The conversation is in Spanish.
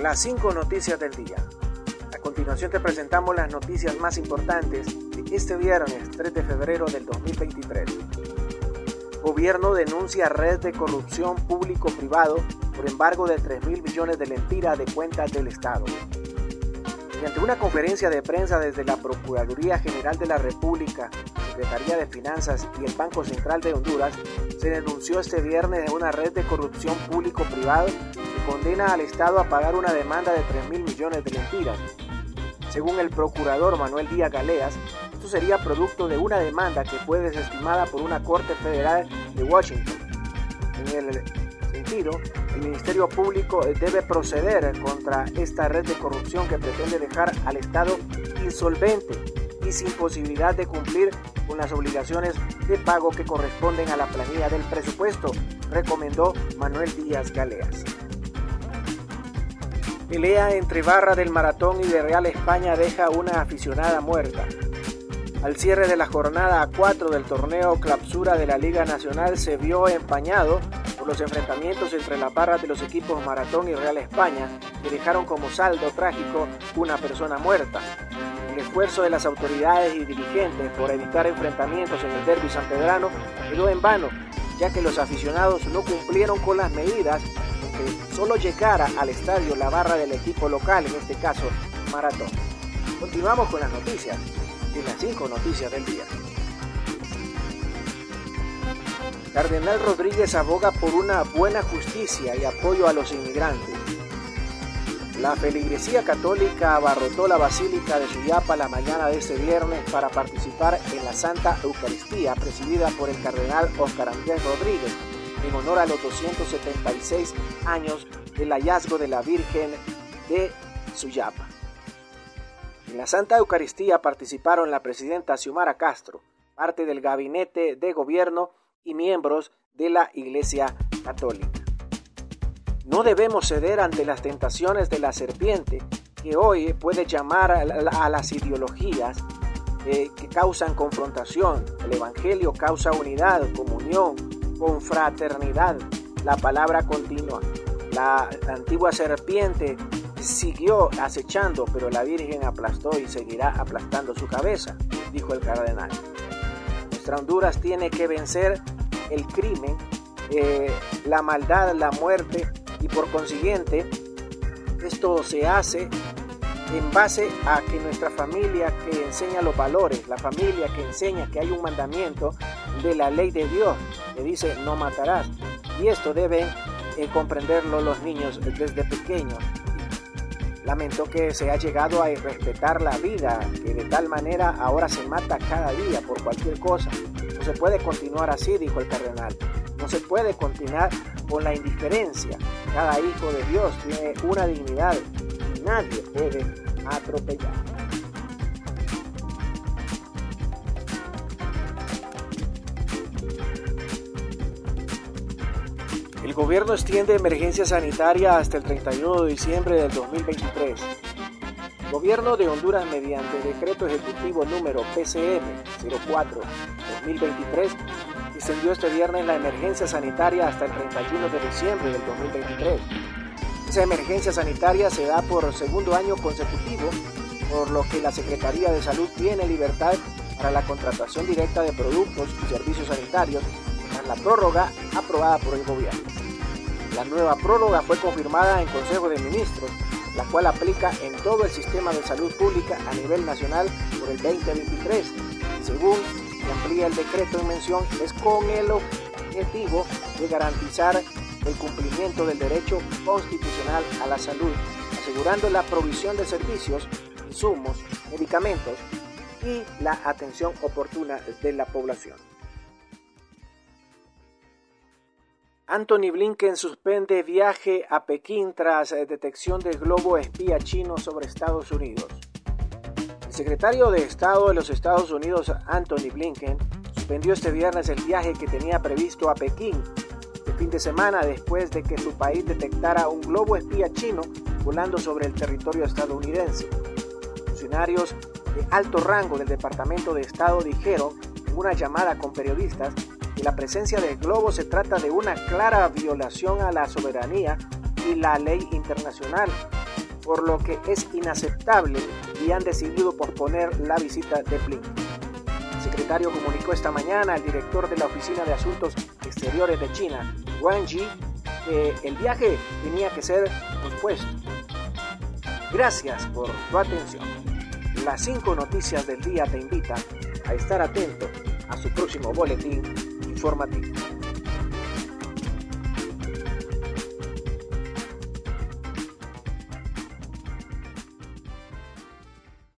las cinco noticias del día. A continuación te presentamos las noticias más importantes de este viernes 3 de febrero del 2023. Gobierno denuncia red de corrupción público-privado por embargo de 3 mil millones de lempiras de cuentas del Estado. Mediante una conferencia de prensa desde la Procuraduría General de la República, Secretaría de Finanzas y el Banco Central de Honduras, se denunció este viernes una red de corrupción público-privado condena al Estado a pagar una demanda de 3 mil millones de lempiras. Según el procurador Manuel Díaz Galeas, esto sería producto de una demanda que fue desestimada por una Corte Federal de Washington. En el sentido, el Ministerio Público debe proceder contra esta red de corrupción que pretende dejar al Estado insolvente y sin posibilidad de cumplir con las obligaciones de pago que corresponden a la planilla del presupuesto, recomendó Manuel Díaz Galeas. Pelea entre Barra del Maratón y de Real España deja una aficionada muerta. Al cierre de la jornada 4 del torneo Clapsura de la Liga Nacional se vio empañado por los enfrentamientos entre las barras de los equipos Maratón y Real España, que dejaron como saldo trágico una persona muerta. El esfuerzo de las autoridades y dirigentes por evitar enfrentamientos en el derby sanpedrano quedó en vano, ya que los aficionados no cumplieron con las medidas solo llegara al estadio la barra del equipo local, en este caso Maratón. Continuamos con las noticias, de las cinco noticias del día. Cardenal Rodríguez aboga por una buena justicia y apoyo a los inmigrantes. La feligresía católica abarrotó la Basílica de Suyapa la mañana de este viernes para participar en la Santa Eucaristía presidida por el cardenal Oscar Andrés Rodríguez en honor a los 276 años del hallazgo de la Virgen de Suyapa. En la Santa Eucaristía participaron la presidenta Xiomara Castro, parte del gabinete de gobierno y miembros de la Iglesia Católica. No debemos ceder ante las tentaciones de la serpiente que hoy puede llamar a las ideologías eh, que causan confrontación. El Evangelio causa unidad, comunión, confraternidad, la palabra continua. La antigua serpiente siguió acechando, pero la Virgen aplastó y seguirá aplastando su cabeza, dijo el cardenal. Nuestra Honduras tiene que vencer el crimen, eh, la maldad, la muerte y por consiguiente esto se hace en base a que nuestra familia que enseña los valores, la familia que enseña que hay un mandamiento de la ley de Dios que dice no matarás. Y esto deben eh, comprenderlo los niños desde pequeños. Lamento que se ha llegado a respetar la vida, que de tal manera ahora se mata cada día por cualquier cosa. No se puede continuar así, dijo el cardenal. No se puede continuar con la indiferencia. Cada hijo de Dios tiene una dignidad y nadie puede atropellar. El gobierno extiende emergencia sanitaria hasta el 31 de diciembre del 2023. El gobierno de Honduras, mediante decreto ejecutivo número PCM 04-2023, extendió este viernes la emergencia sanitaria hasta el 31 de diciembre del 2023. Esa emergencia sanitaria se da por segundo año consecutivo, por lo que la Secretaría de Salud tiene libertad para la contratación directa de productos y servicios sanitarios la prórroga aprobada por el gobierno. La nueva prórroga fue confirmada en Consejo de Ministros, la cual aplica en todo el sistema de salud pública a nivel nacional por el 2023. Según amplía el decreto en mención, es con el objetivo de garantizar el cumplimiento del derecho constitucional a la salud, asegurando la provisión de servicios, insumos, medicamentos y la atención oportuna de la población. Anthony Blinken suspende viaje a Pekín tras eh, detección del globo espía chino sobre Estados Unidos. El secretario de Estado de los Estados Unidos, Anthony Blinken, suspendió este viernes el viaje que tenía previsto a Pekín el fin de semana después de que su país detectara un globo espía chino volando sobre el territorio estadounidense. Funcionarios de alto rango del Departamento de Estado dijeron en una llamada con periodistas la presencia del globo se trata de una clara violación a la soberanía y la ley internacional, por lo que es inaceptable y han decidido posponer la visita de Blinken. El secretario comunicó esta mañana al director de la Oficina de Asuntos Exteriores de China, Wang Yi, que el viaje tenía que ser pospuesto. Gracias por tu atención. Las cinco noticias del día te invitan a estar atento a su próximo boletín informativo.